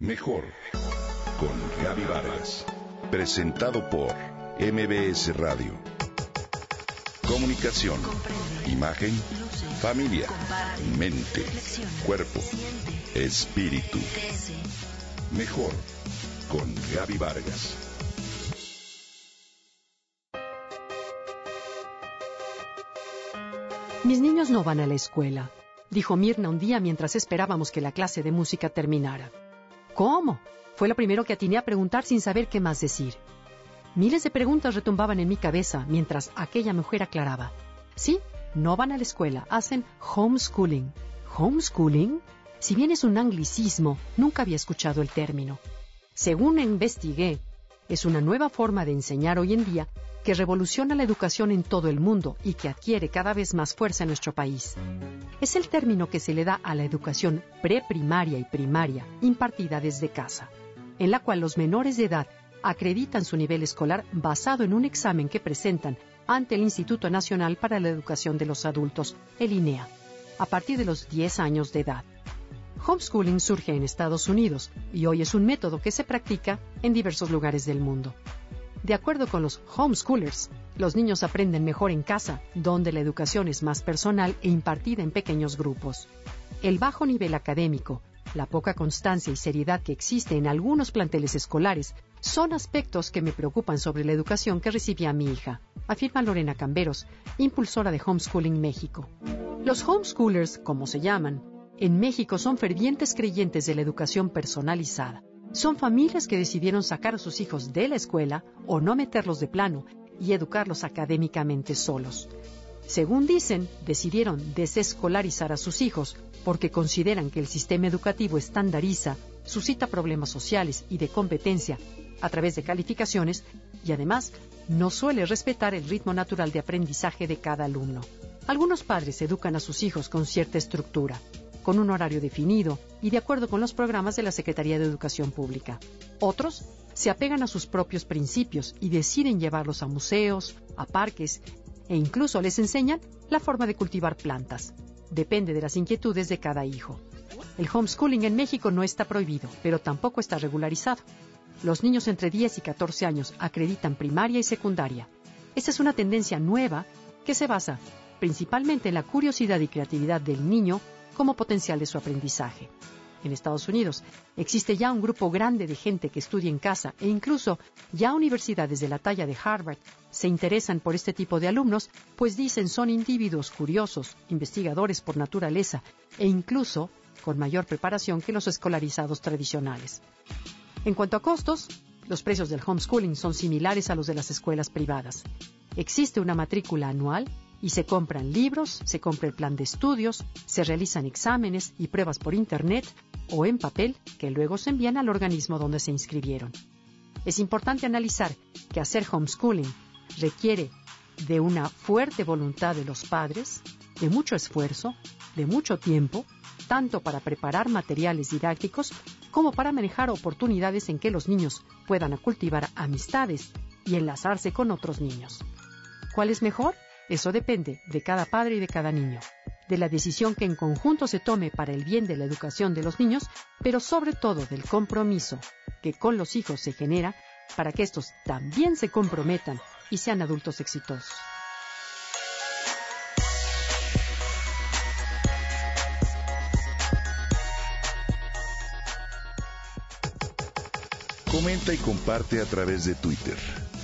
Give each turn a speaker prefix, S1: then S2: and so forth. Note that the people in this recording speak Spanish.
S1: Mejor con Gaby Vargas. Presentado por MBS Radio. Comunicación, imagen, familia, mente, cuerpo, espíritu. Mejor con Gaby Vargas.
S2: Mis niños no van a la escuela, dijo Mirna un día mientras esperábamos que la clase de música terminara. ¿Cómo? Fue lo primero que atiné a preguntar sin saber qué más decir. Miles de preguntas retumbaban en mi cabeza mientras aquella mujer aclaraba. Sí, no van a la escuela, hacen homeschooling. ¿Homeschooling? Si bien es un anglicismo, nunca había escuchado el término. Según investigué, es una nueva forma de enseñar hoy en día que revoluciona la educación en todo el mundo y que adquiere cada vez más fuerza en nuestro país. Es el término que se le da a la educación preprimaria y primaria impartida desde casa, en la cual los menores de edad acreditan su nivel escolar basado en un examen que presentan ante el Instituto Nacional para la Educación de los Adultos, el INEA, a partir de los 10 años de edad. Homeschooling surge en Estados Unidos y hoy es un método que se practica en diversos lugares del mundo. De acuerdo con los homeschoolers, los niños aprenden mejor en casa, donde la educación es más personal e impartida en pequeños grupos. El bajo nivel académico, la poca constancia y seriedad que existe en algunos planteles escolares son aspectos que me preocupan sobre la educación que recibía mi hija, afirma Lorena Camberos, impulsora de Homeschooling México. Los homeschoolers, como se llaman, en México son fervientes creyentes de la educación personalizada. Son familias que decidieron sacar a sus hijos de la escuela o no meterlos de plano y educarlos académicamente solos. Según dicen, decidieron desescolarizar a sus hijos porque consideran que el sistema educativo estandariza, suscita problemas sociales y de competencia a través de calificaciones y además no suele respetar el ritmo natural de aprendizaje de cada alumno. Algunos padres educan a sus hijos con cierta estructura, con un horario definido y de acuerdo con los programas de la Secretaría de Educación Pública. Otros se apegan a sus propios principios y deciden llevarlos a museos, a parques e incluso les enseñan la forma de cultivar plantas. Depende de las inquietudes de cada hijo. El homeschooling en México no está prohibido, pero tampoco está regularizado. Los niños entre 10 y 14 años acreditan primaria y secundaria. Esta es una tendencia nueva que se basa principalmente en la curiosidad y creatividad del niño como potencial de su aprendizaje. En Estados Unidos existe ya un grupo grande de gente que estudia en casa e incluso ya universidades de la talla de Harvard se interesan por este tipo de alumnos, pues dicen son individuos curiosos, investigadores por naturaleza e incluso con mayor preparación que los escolarizados tradicionales. En cuanto a costos, los precios del homeschooling son similares a los de las escuelas privadas. Existe una matrícula anual y se compran libros, se compra el plan de estudios, se realizan exámenes y pruebas por Internet o en papel que luego se envían al organismo donde se inscribieron. Es importante analizar que hacer homeschooling requiere de una fuerte voluntad de los padres, de mucho esfuerzo, de mucho tiempo, tanto para preparar materiales didácticos como para manejar oportunidades en que los niños puedan cultivar amistades y enlazarse con otros niños. ¿Cuál es mejor? Eso depende de cada padre y de cada niño, de la decisión que en conjunto se tome para el bien de la educación de los niños, pero sobre todo del compromiso que con los hijos se genera para que estos también se comprometan y sean adultos exitosos.
S1: Comenta y comparte a través de Twitter.